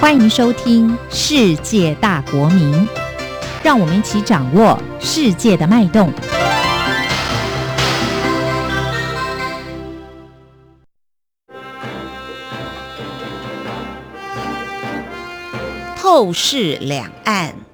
欢迎收听《世界大国民》，让我们一起掌握世界的脉动。透视两岸。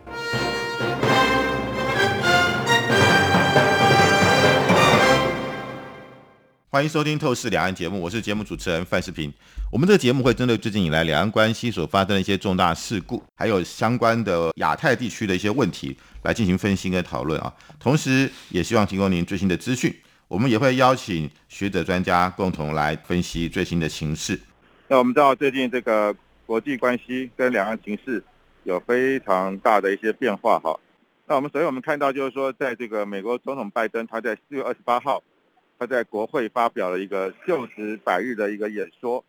欢迎收听《透视两岸》节目，我是节目主持人范世平。我们这个节目会针对最近以来两岸关系所发生的一些重大事故，还有相关的亚太地区的一些问题来进行分析跟讨论啊。同时，也希望提供您最新的资讯。我们也会邀请学者专家共同来分析最新的形势。那我们知道最近这个国际关系跟两岸形势有非常大的一些变化哈。那我们首先我们看到就是说，在这个美国总统拜登他在四月二十八号。他在国会发表了一个就职百日的一个演说，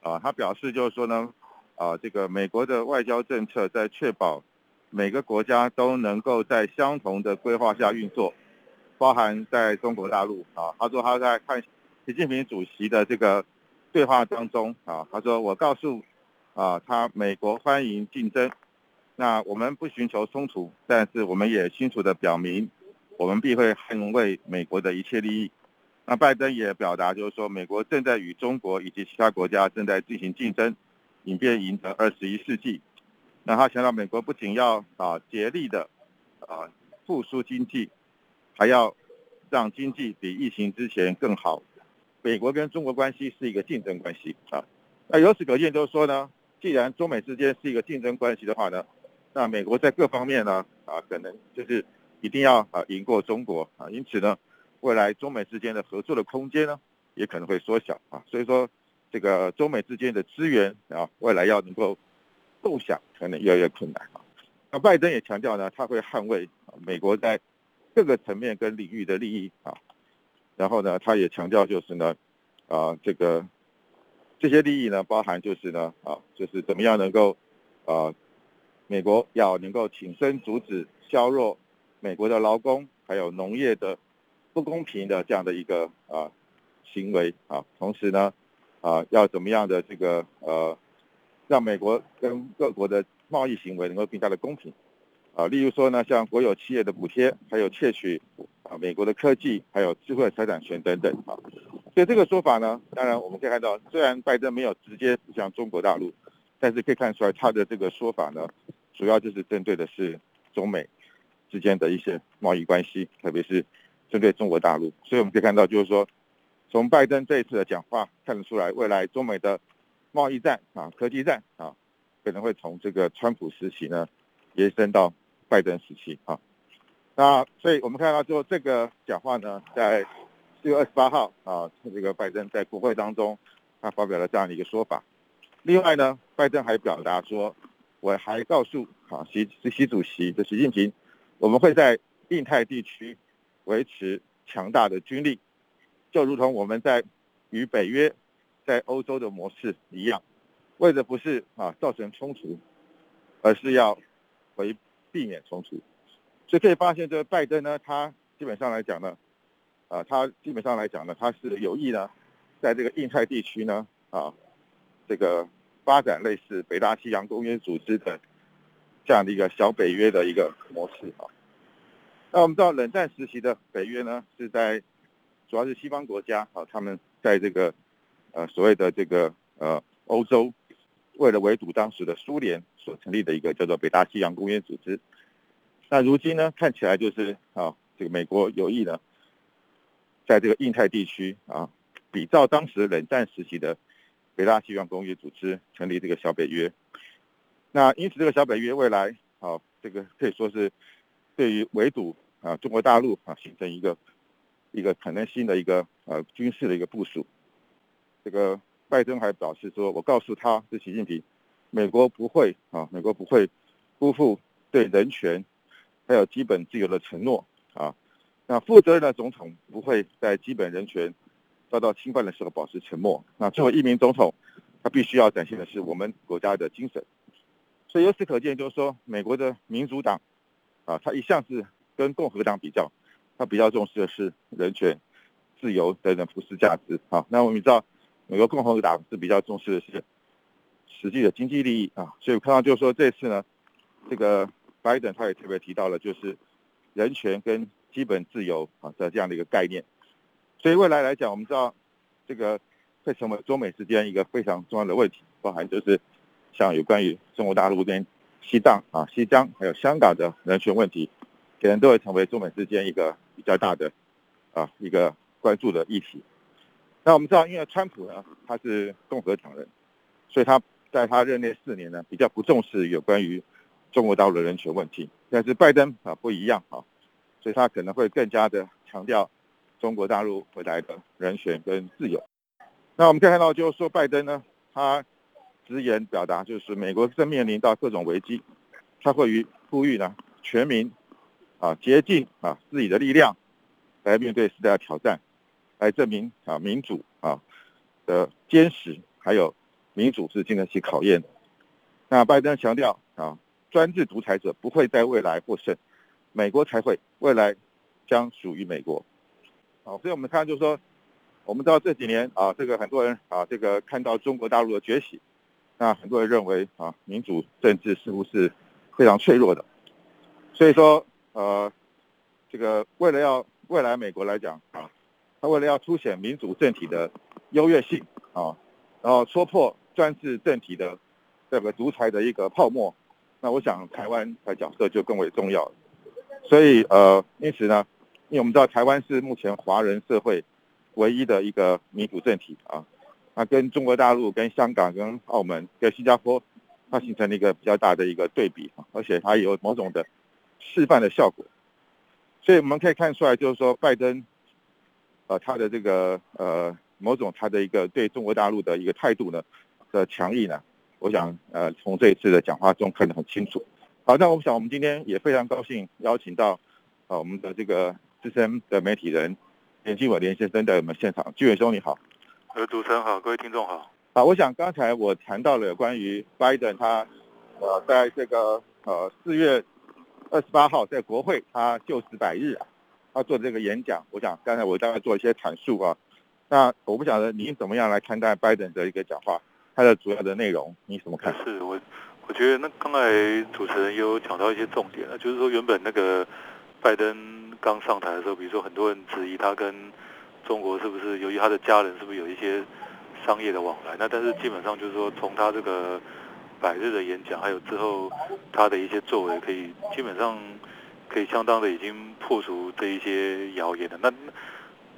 啊，他表示就是说呢，啊，这个美国的外交政策在确保每个国家都能够在相同的规划下运作，包含在中国大陆啊。他说他在看习近平主席的这个对话当中啊，他说我告诉啊他美国欢迎竞争，那我们不寻求冲突，但是我们也清楚的表明，我们必会捍卫美国的一切利益。那拜登也表达，就是说，美国正在与中国以及其他国家正在进行竞争，以便赢得二十一世纪。那他强调，美国不仅要啊竭力的啊复苏经济，还要让经济比疫情之前更好。美国跟中国关系是一个竞争关系啊。那由此可见，就是说呢，既然中美之间是一个竞争关系的话呢，那美国在各方面呢啊，可能就是一定要啊赢过中国啊。因此呢。未来中美之间的合作的空间呢，也可能会缩小啊，所以说这个中美之间的资源啊，未来要能够共享，可能越来越困难啊。那拜登也强调呢，他会捍卫美国在各个层面跟领域的利益啊。然后呢，他也强调就是呢，啊，这个这些利益呢，包含就是呢，啊，就是怎么样能够啊，美国要能够挺身阻止削弱美国的劳工还有农业的。不公平的这样的一个啊行为啊，同时呢啊要怎么样的这个呃让美国跟各国的贸易行为能够更加的公平啊，例如说呢像国有企业的补贴，还有窃取啊美国的科技，还有智慧财产权等等啊，所以这个说法呢，当然我们可以看到，虽然拜登没有直接指向中国大陆，但是可以看出来他的这个说法呢，主要就是针对的是中美之间的一些贸易关系，特别是。针对中国大陆，所以我们可以看到，就是说，从拜登这一次的讲话看得出来，未来中美的贸易战啊、科技战啊，可能会从这个川普时期呢延伸到拜登时期啊。那所以我们看到，就这个讲话呢，在四月二十八号啊，这个拜登在国会当中，他发表了这样的一个说法。另外呢，拜登还表达说，我还告诉啊习习主席的习近平，我们会在印太地区。维持强大的军力，就如同我们在与北约在欧洲的模式一样，为的不是啊造成冲突，而是要为避免冲突。所以可以发现，这个拜登呢，他基本上来讲呢，啊，他基本上来讲呢，他是有意呢，在这个印太地区呢，啊，这个发展类似北大西洋公约组织的这样的一个小北约的一个模式啊。那我们知道，冷战时期的北约呢，是在主要是西方国家啊，他们在这个呃所谓的这个呃欧洲，为了围堵当时的苏联所成立的一个叫做北大西洋公约组织。那如今呢，看起来就是啊，这个美国有意呢，在这个印太地区啊，比照当时冷战时期的北大西洋公约组织成立这个小北约。那因此，这个小北约未来啊，这个可以说是对于围堵。啊，中国大陆啊，形成一个一个可能性的一个呃军事的一个部署。这个拜登还表示说，我告诉他是习近平，美国不会啊，美国不会辜负对人权还有基本自由的承诺啊。那负责任的总统不会在基本人权遭到侵犯的时候保持沉默。那作为一名总统，他必须要展现的是我们国家的精神。所以由此可见，就是说，美国的民主党啊，他一向是。跟共和党比较，他比较重视的是人权、自由等等普世价值。好，那我们知道，美国共和党是比较重视的是实际的经济利益啊。所以我看到就是说这次呢，这个拜登他也特别提到了就是人权跟基本自由啊的这样的一个概念。所以未来来讲，我们知道这个会成为中美之间一个非常重要的问题，包含就是像有关于中国大陆跟西藏啊、西疆还有香港的人权问题，可能都会成为中美之间一个比较大的啊一个关注的议题。那我们知道，因为川普呢他是共和党人，所以他在他任内四年呢比较不重视有关于中国大陆的人权问题，但是拜登啊不一样啊，所以他可能会更加的强调。中国大陆回来的人权跟自由，那我们可以看到，就是说拜登呢，他直言表达，就是美国正面临到各种危机，他会于呼吁呢，全民啊竭尽啊自己的力量来面对时代的挑战，来证明啊民主啊的坚实，还有民主是经得起考验的。那拜登强调啊，专制独裁者不会在未来获胜，美国才会，未来将属于美国。好，所以我们看就是说，我们知道这几年啊，这个很多人啊，这个看到中国大陆的崛起，那很多人认为啊，民主政治似乎是非常脆弱的。所以说，呃，这个为了要未来美国来讲啊，他为了要凸显民主政体的优越性啊，然后戳破专制政体的这个独裁的一个泡沫，那我想台湾的角色就更为重要。所以呃，因此呢。因为我们知道台湾是目前华人社会唯一的一个民主政体啊，那跟中国大陆、跟香港、跟澳门、跟新加坡，它形成了一个比较大的一个对比，而且它有某种的示范的效果，所以我们可以看出来，就是说拜登，呃，他的这个呃某种他的一个对中国大陆的一个态度呢的强硬呢，我想呃从这一次的讲话中看得很清楚。好，那我想我们今天也非常高兴邀请到呃我们的这个。资深的媒体人连金伟连先生在我们现场，金伟兄你好，呃，主持人好，各位听众好。好，我想刚才我谈到了关于拜登他呃在这个呃四月二十八号在国会他就职百日啊，他做这个演讲，我想刚才我大概做一些阐述啊。那我不晓得您怎么样来看待拜登的一个讲话，他的主要的内容你怎么看？是我我觉得那刚才主持人有讲到一些重点了，就是说原本那个拜登。刚上台的时候，比如说很多人质疑他跟中国是不是由于他的家人是不是有一些商业的往来？那但是基本上就是说，从他这个百日的演讲，还有之后他的一些作为，可以基本上可以相当的已经破除这一些谣言的。那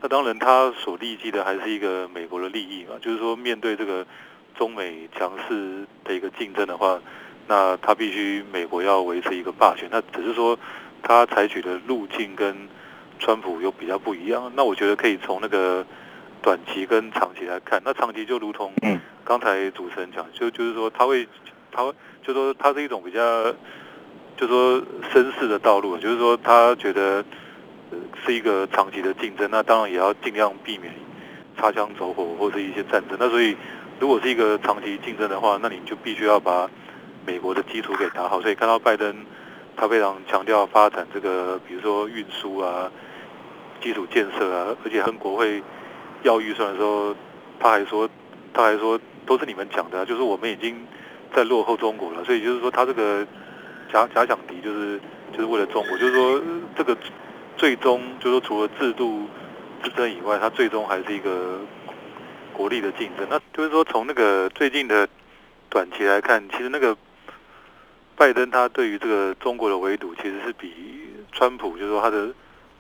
那当然，他所立即的还是一个美国的利益嘛，就是说面对这个中美强势的一个竞争的话，那他必须美国要维持一个霸权。那只是说。他采取的路径跟川普又比较不一样，那我觉得可以从那个短期跟长期来看。那长期就如同刚才主持人讲，就就是说他会，他就说他是一种比较，就说绅士的道路，就是说他觉得是一个长期的竞争，那当然也要尽量避免擦枪走火或者一些战争。那所以如果是一个长期竞争的话，那你就必须要把美国的基础给打好。所以看到拜登。他非常强调发展这个，比如说运输啊、基础建设啊，而且跟国会要预算的时候，他还说，他还说都是你们讲的，就是我们已经在落后中国了，所以就是说他这个假假想敌就是就是为了中国，就是说这个最终就是说除了制度之争以外，它最终还是一个国力的竞争。那就是说从那个最近的短期来看，其实那个。拜登他对于这个中国的围堵，其实是比川普就是说他的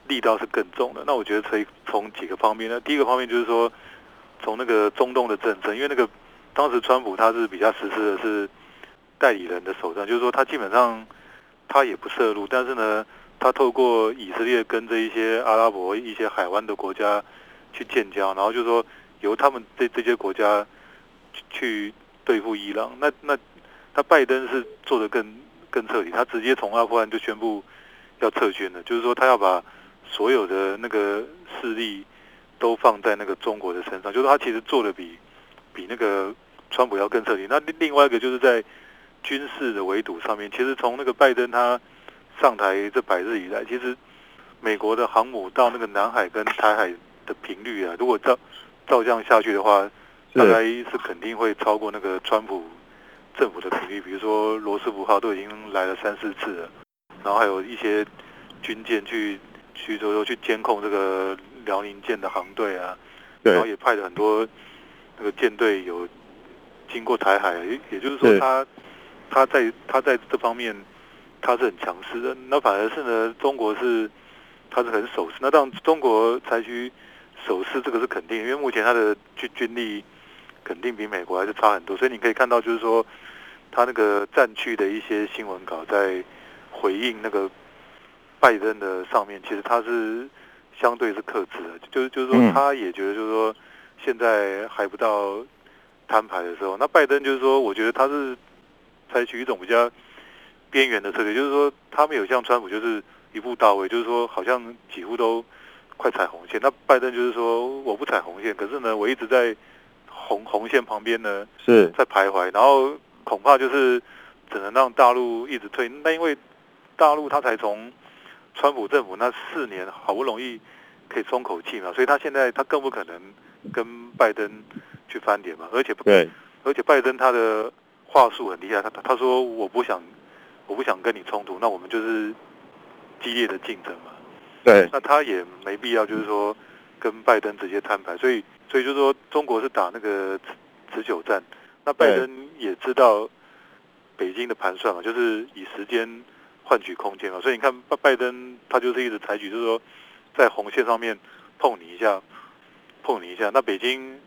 力道是更重的。那我觉得可以从几个方面呢。第一个方面就是说，从那个中东的政策，因为那个当时川普他是比较实施的是代理人的手段，就是说他基本上他也不涉入，但是呢，他透过以色列跟这一些阿拉伯一些海湾的国家去建交，然后就是说由他们这这些国家去对付伊朗。那那。他拜登是做的更更彻底，他直接从阿富汗就宣布要撤军了，就是说他要把所有的那个势力都放在那个中国的身上，就是他其实做的比比那个川普要更彻底。那另另外一个就是在军事的围堵上面，其实从那个拜登他上台这百日以来，其实美国的航母到那个南海跟台海的频率啊，如果照照这样下去的话，大概是肯定会超过那个川普。政府的频率，比如说罗斯福号都已经来了三四次了，然后还有一些军舰去去说说去监控这个辽宁舰的航队啊，然后，也派了很多那个舰队有经过台海，也也就是说是他他在他在这方面他是很强势的，那反而是呢中国是他是很守势，那当然中国采取守势这个是肯定，因为目前他的军军力肯定比美国还是差很多，所以你可以看到就是说他那个战区的一些新闻稿在回应那个拜登的上面，其实他是相对是克制的，就是就是说嗯。他也觉得就是说现在还不到摊牌的时候，那拜登就是说，我觉得他是采取一种比较边缘的策略，就是说他没有像川普就是一步到位，就是说好像几乎都快踩红线。那拜登就是说我不踩红线，可是呢我一直在红红线旁边呢是，在徘徊，然后恐怕就是只能让大陆一直退。那因为大陆他才从川普政府那四年好不容易可以松口气嘛，所以他现在他更不可能跟拜登去翻脸嘛，而且对，而且拜登他的话术很厉害，他他他说我不想我不想跟你冲突，那我们就是激烈的竞争嘛。对，那他也没必要就是说跟拜登直接摊牌，所以所以就是说中国是打那个持持久战，那拜登也知道北京的盘算嘛，就是以时间换取空间嘛，所以你看拜拜登他就是一直采取就是说在红线上面碰你一下，碰你一下，那北京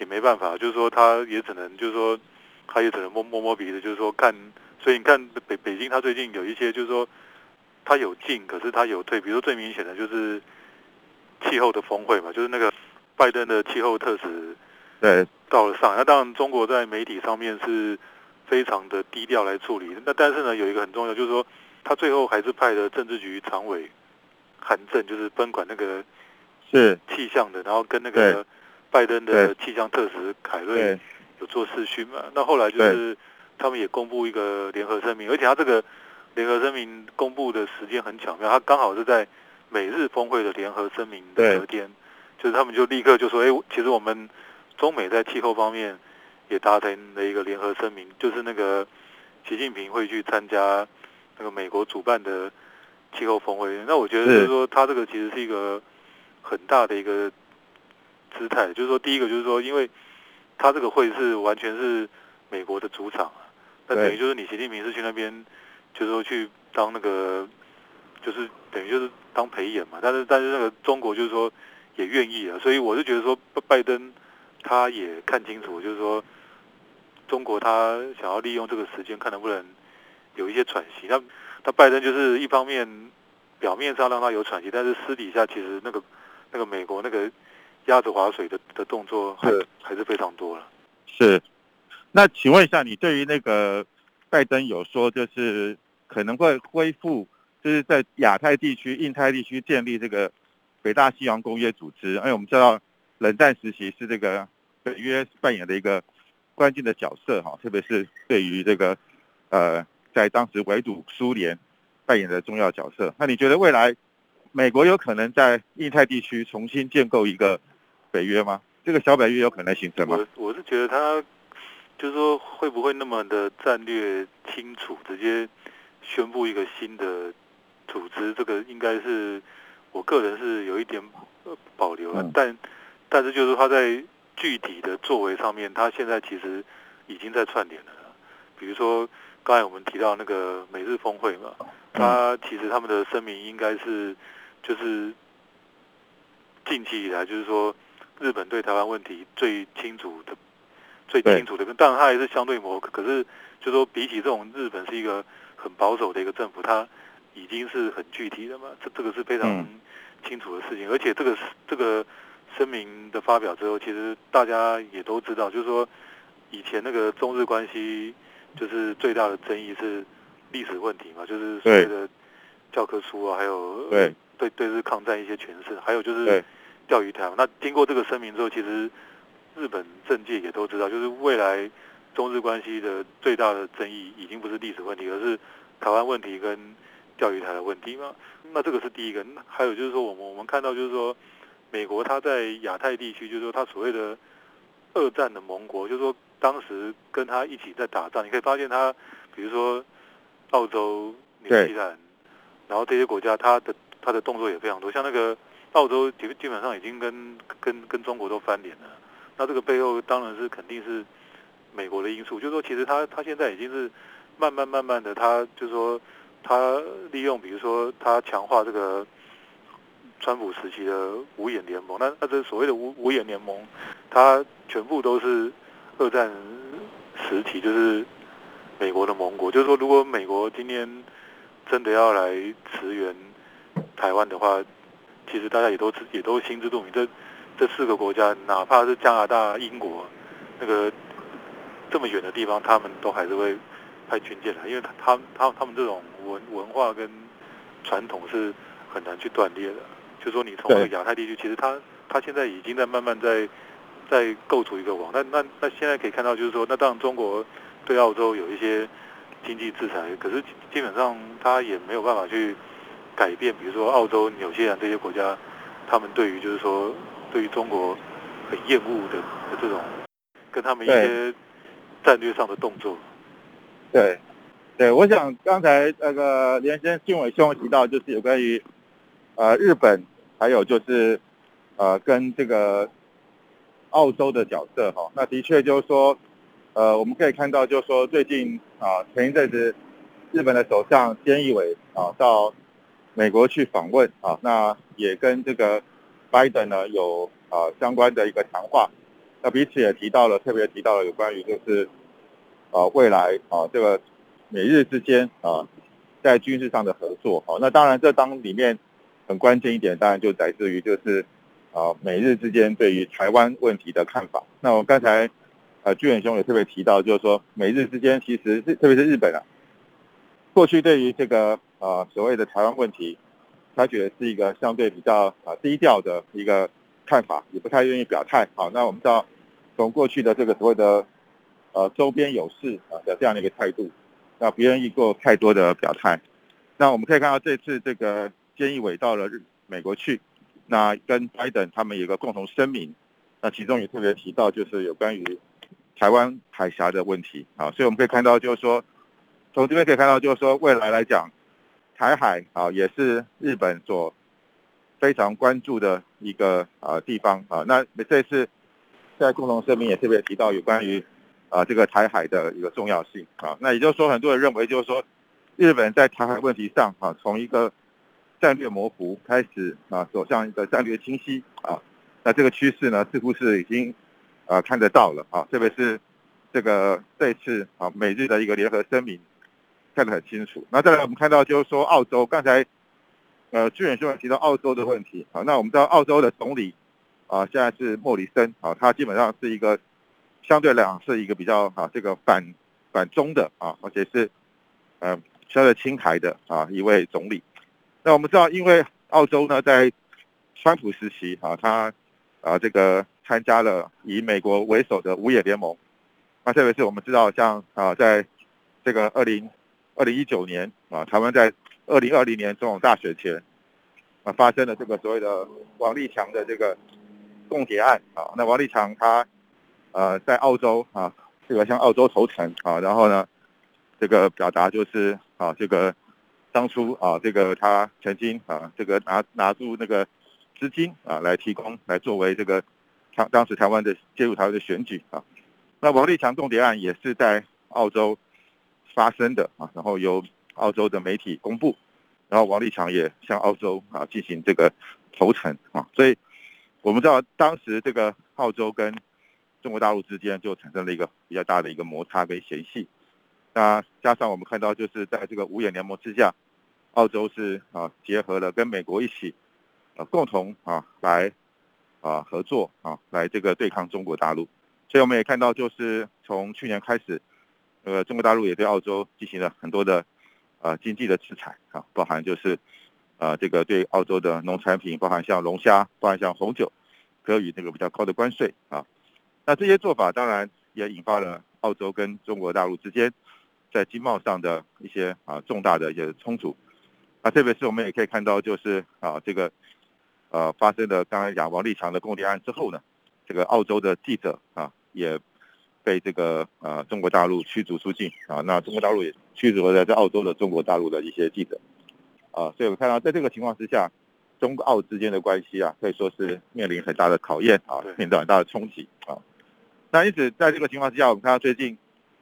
也没办法，就是说他也只能就是说他也只能摸摸摸鼻子，就是说看，所以你看北北京他最近有一些就是说。他有进，可是他有退。比如说最明显的就是气候的峰会嘛，就是那个拜登的气候特使对，到了上海。那当然，中国在媒体上面是非常的低调来处理。那但是呢，有一个很重要，就是说他最后还是派了政治局常委韩正，就是分管那个是，气象的，然后跟那个拜登的气象特使凯瑞，有做视讯嘛。那后来就是他们也公布一个联合声明，而且他这个联合声明公布的时间很巧妙，他刚好是在美日峰会的联合声明的隔天，就是他们就立刻就说，哎，其实我们中美在气候方面也达成了一个联合声明，就是那个习近平会去参加那个美国主办的气候峰会。那我觉得就是。说，他这个其实是一个很大的一个姿态，就是说，第一个就是说，因为他这个会是完全是美国的主场啊，那等于就是你习近平是去那边。就是说去当那个，就是等于就是当陪演嘛，但是但是那个中国就是说也愿意啊，所以我是觉得说拜登他也看清楚，就是说中国他想要利用这个时间看能不能有一些喘息。那那拜登就是一方面表面上让他有喘息，但是私底下其实那个那个美国那个鸭子划水的的动作还还是非常多了。是，那请问一下，你对于那个？拜登有说，就是可能会恢复，就是在亚太地区、印太地区建立这个北大西洋公约组织。因为我们知道，冷战时期是这个北约扮演的一个关键的角色，哈，特别是对于这个呃，在当时围堵苏联扮演的重要角色。那你觉得未来美国有可能在印太地区重新建构一个北约吗？这个小北约有可能形成吗？我我是觉得他。就是说，会不会那么的战略清楚，直接宣布一个新的组织？这个应该是我个人是有一点保留了。但但是就是他在具体的作为上面，他现在其实已经在串联了。比如说刚才我们提到那个美日峰会嘛，他其实他们的声明应该是就是近期以来，就是说日本对台湾问题最清楚的。最清楚的，当然它还是相对模糊。可是，就说比起这种日本是一个很保守的一个政府，它已经是很具体的嘛。这这个是非常清楚的事情。而且这个这个声明的发表之后，其实大家也都知道，就是说以前那个中日关系就是最大的争议是历史问题嘛，就是所谓的教科书啊，还有对对对日抗战一些诠释，还有就是钓鱼台。那经过这个声明之后，其实。日本政界也都知道，就是未来中日关系的最大的争议已经不是历史问题，而是台湾问题跟钓鱼台的问题嘛。那这个是第一个。还有就是说，我们我们看到就是说，美国它在亚太地区，就是说它所谓的二战的盟国，就是说当时跟他一起在打仗，你可以发现他，比如说澳洲、纽西兰，然后这些国家，它的他的动作也非常多，像那个澳洲基基本上已经跟跟跟中国都翻脸了，那这个背后当然是肯定是美国的因素，就是说其实他他现在已经是慢慢慢慢的，他就是说他利用比如说他强化这个。川普时期的五眼联盟，那那这所谓的五五眼联盟，它全部都是二战时期，就是美国的盟国。就是说，如果美国今天真的要来驰援台湾的话，其实大家也都也都心知肚明，这这四个国家，哪怕是加拿大、英国，那个这么远的地方，他们都还是会派军舰来，因为他他他他们这种文文化跟传统是很难去断裂的。就说你从那个亚太地区，其实它它现在已经在慢慢在在构筑一个网。那那那现在可以看到，就是说，那当然中国对澳洲有一些经济制裁，可是基本上它也没有办法去改变，比如说澳洲、纽西兰这些国家，他们对于就是说对于中国很厌恶的这种跟他们一些战略上的动作。对，对，我想刚才那个连先俊伟兄提到，就是有关于呃日本。还有就是，呃，跟这个澳洲的角色哈，那的确就是说，呃，我们可以看到就是说，最近啊，前一阵子日本的首相菅义伟啊到美国去访问啊，那也跟这个拜登呢有啊相关的一个谈话，那彼此也提到了，特别提到了有关于就是啊未来啊这个美日之间啊在军事上的合作啊，那当然这当里面。很关键一点，当然就来自于就是啊，美日之间对于台湾问题的看法。那我刚才呃，居远兄也特别提到，就是说美日之间其实是特别是日本啊，过去对于这个啊所谓的台湾问题，他觉得是一个相对比较啊低调的一个看法，也不太愿意表态。好，那我们知道从过去的这个所谓的呃周边有事啊的这样的一个态度，那不愿意做太多的表态。那我们可以看到这次这个。菅义伟到了日美国去，那跟拜登他们有个共同声明，那其中也特别提到就是有关于台湾海峡的问题啊，所以我们可以看到就是说，从这边可以看到就是说未来来讲，台海啊也是日本所非常关注的一个啊地方啊，那这次在共同声明也特别提到有关于啊这个台海的一个重要性啊，那也就是说很多人认为就是说日本在台海问题上啊从一个战略模糊开始啊，走向一个战略清晰啊，那这个趋势呢，似乎是已经啊看得到了啊，特别是这个这次啊美日的一个联合声明看得很清楚。那再来我们看到就是说澳洲，刚才呃志远兄提到澳洲的问题啊，那我们知道澳洲的总理啊现在是莫里森啊，他基本上是一个相对来讲是一个比较啊这个反反中的啊，而且是呃相对亲台的啊一位总理。那我们知道，因为澳洲呢，在川普时期啊，他啊这个参加了以美国为首的五眼联盟。那特别是我们知道，像啊，在这个二零二零一九年啊，台湾在二零二零年总统大选前啊，发生了这个所谓的王立强的这个共谍案啊。那王立强他呃在澳洲啊，这个向澳洲投诚啊，然后呢，这个表达就是啊这个。当初啊，这个他曾经啊，这个拿拿出那个资金啊，来提供来作为这个当当时台湾的介入台湾的选举啊。那王立强重谍案也是在澳洲发生的啊，然后由澳洲的媒体公布，然后王立强也向澳洲啊进行这个投诚啊，所以我们知道当时这个澳洲跟中国大陆之间就产生了一个比较大的一个摩擦跟嫌隙。那加上我们看到，就是在这个五眼联盟之下，澳洲是啊结合了跟美国一起啊共同啊来啊合作啊来这个对抗中国大陆。所以我们也看到，就是从去年开始，呃中国大陆也对澳洲进行了很多的呃经济的制裁啊，包含就是呃这个对澳洲的农产品，包含像龙虾，包含像红酒，给予这个比较高的关税啊。那这些做法当然也引发了澳洲跟中国大陆之间。在经贸上的一些啊重大的一些冲突，啊，特别是我们也可以看到，就是啊这个呃发生的刚才讲王立强的供电案之后呢，这个澳洲的记者啊也被这个呃中国大陆驱逐出境啊。那中国大陆也驱逐了在澳洲的中国大陆的一些记者啊。所以我看到在这个情况之下，中澳之间的关系啊，可以说是面临很大的考验啊，面临很大的冲击啊。那因此在这个情况之下，我们看到最近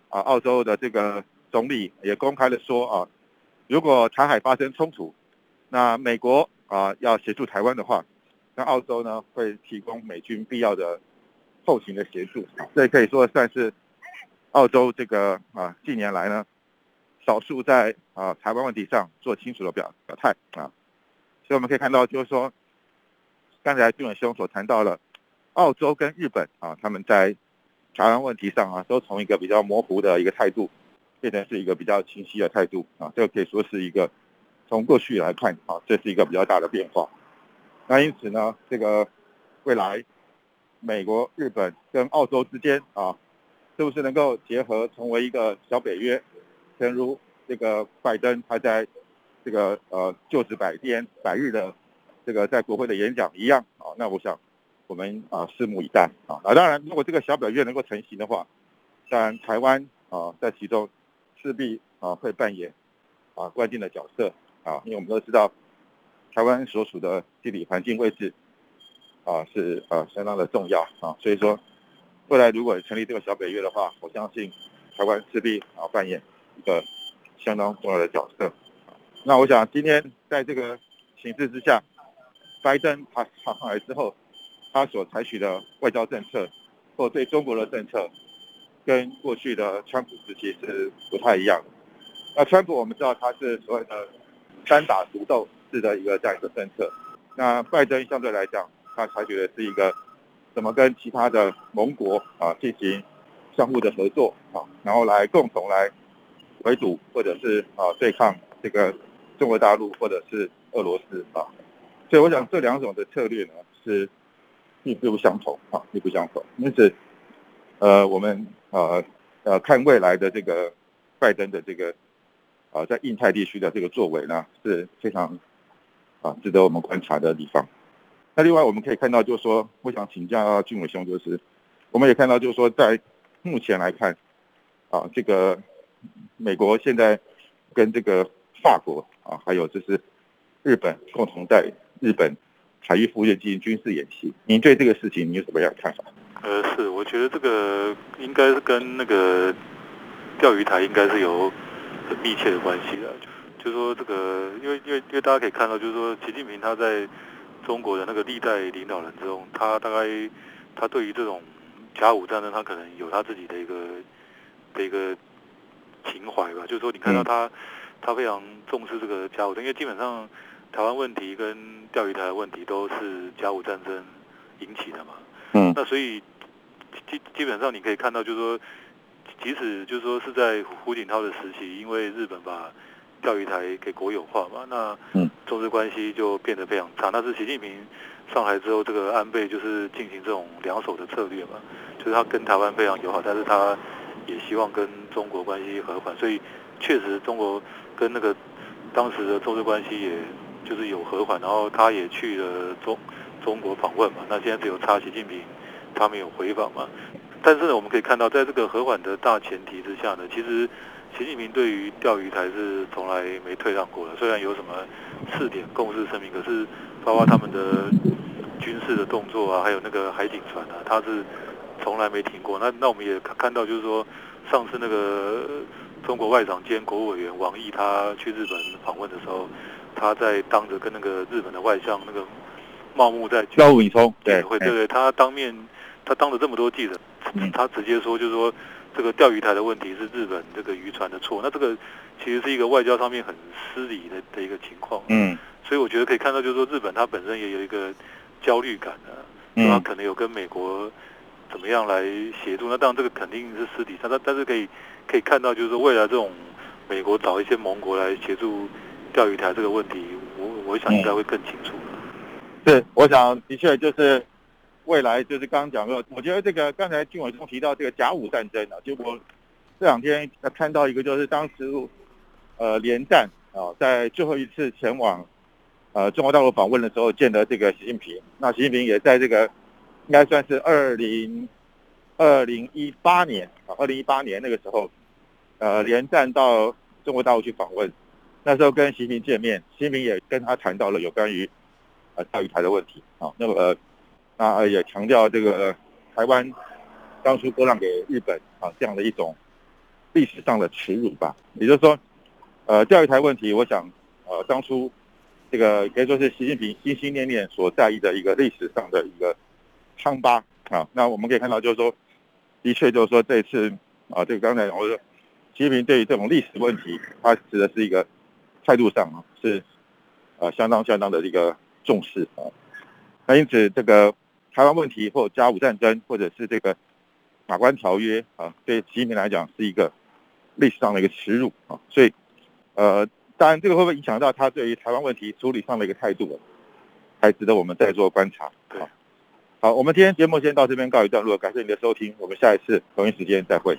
啊，澳洲的这个总理也公开的说啊，如果台海发生冲突，那美国啊要协助台湾的话。那澳洲呢会提供美军必要的后勤的协助，这可以说算是澳洲这个啊近年来呢少数在啊台湾问题上做清楚的表表态啊，所以我们可以看到就是说，刚才俊伟兄所谈到了澳洲跟日本啊他们在台湾问题上啊都从一个比较模糊的一个态度变成是一个比较清晰的态度啊，这个可以说是一个从过去来看啊这是一个比较大的变化。那因此呢，这个未来美国、日本跟澳洲之间啊，是不是能够结合成为一个小北约？正如这个拜登他在这个呃就职百天百日的这个在国会的演讲一样啊，那我想我们啊拭目以待啊。那当然，如果这个小北约能够成型的话，当然台湾啊在其中势必啊会扮演啊关键的角色啊，因为我们都知道。台湾所处的地理环境位置啊，是呃相当的重要啊，所以说未来如果成立这个小北约的话，我相信台湾势必啊扮演一个相当重要的角色。那我想今天在这个形势之下，拜登他上来之后，他所采取的外交政策或对中国的政策，跟过去的川普时期是不太一样的。那川普我们知道他是所谓的单打独斗。式的一个这样一个政策，那拜登相对来讲，他采取的是一个怎么跟其他的盟国啊进行相互的合作啊，然后来共同来围堵或者是啊对抗这个中国大陆或者是俄罗斯啊，所以我想这两种的策略呢是并不相同啊，并不相同。因此，呃，我们呃呃看未来的这个拜登的这个啊在印太地区的这个作为呢是非常。啊，值得我们观察的地方。那另外我们可以看到，就是说，我想请教俊伟兄，就是我们也看到，就是说，在目前来看，啊，这个美国现在跟这个法国啊，还有就是日本共同在日本海域附近进行军事演习。您对这个事情你有什么样的看法？呃，是，我觉得这个应该是跟那个钓鱼台应该是有很密切的关系的。就是说这个，因为因为因为大家可以看到，就是说习近平他在中国的那个历代领导人之中，他大概他对于这种甲午战争，他可能有他自己的一个的一个情怀吧。就是说，你看到他他非常重视这个甲午战，因为基本上台湾问题跟钓鱼台的问题都是甲午战争引起的嘛。嗯。那所以基基本上你可以看到，就是说，即使就是说是在胡锦涛的时期，因为日本把钓鱼台给国有化嘛，那中日关系就变得非常差。但是习近平上台之后，这个安倍就是进行这种两手的策略嘛，就是他跟台湾非常友好，但是他也希望跟中国关系和缓。所以确实中国跟那个当时的中日关系也就是有和缓，然后他也去了中中国访问嘛。那现在只有差习近平他没有回访嘛。但是呢，我们可以看到，在这个和缓的大前提之下呢，其实。习近平对于钓鱼台是从来没退让过的，虽然有什么四点共识声明，可是包括他们的军事的动作啊，还有那个海警船啊，他是从来没停过。那那我们也看到，就是说上次那个中国外长兼国务委员王毅他去日本访问的时候，他在当着跟那个日本的外相那个茂木在交武以冲对会对对，他当面他当着这么多记者，他直接说就是说。这个钓鱼台的问题是日本这个渔船的错，那这个其实是一个外交上面很失礼的的一个情况。嗯，所以我觉得可以看到，就是说日本它本身也有一个焦虑感的，它可能有跟美国怎么样来协助。那当然这个肯定是私底下，但但是可以可以看到，就是说未来这种美国找一些盟国来协助钓鱼台这个问题，我我想应该会更清楚。是，我想的确就是。未来就是刚刚讲过，我觉得这个刚才金伟忠提到这个甲午战争啊，结果这两天看到一个就是当时呃连战啊在最后一次前往呃中国大陆访问的时候见的这个习近平，那习近平也在这个应该算是二零二零一八年啊，二零一八年那个时候，呃，连战到中国大陆去访问，那时候跟习近平见面，习近平也跟他谈到了有关于呃钓鱼台的问题啊，那么呃，那也强调这个台湾当初割让给日本啊这样的一种历史上的耻辱吧，也就是说，呃，钓鱼台问题，我想呃当初这个可以说是习近平心心念念所在意的一个历史上的一个伤疤啊，那我们可以看到就是说。的确，就是说这次啊，这个刚才我说，习近平对于这种历史问题，他指的是一个态度上啊，是呃相当相当的一个重视啊。那因此，这个台湾问题或甲午战争，或者是这个马关条约啊，对习近平来讲是一个历史上的一个耻辱啊。所以，呃，当然这个会不会影响到他对于台湾问题处理上的一个态度，还值得我们再做观察好。好，我们今天节目先到这边告一段落，感谢你的收听，我们下一次同一时间再会。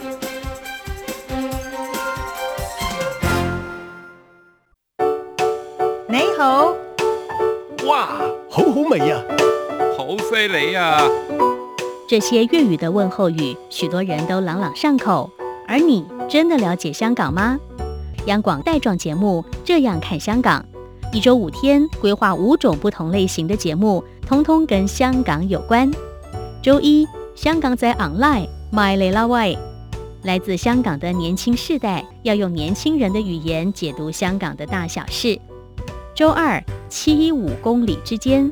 好犀利呀！这些粤语的问候语，许多人都朗朗上口。而你真的了解香港吗？央广带状节目《这样看香港》，一周五天，规划五种不同类型的节目，通通跟香港有关。周一，香港在 online My l a Way，来自香港的年轻世代要用年轻人的语言解读香港的大小事。周二。七一五公里之间，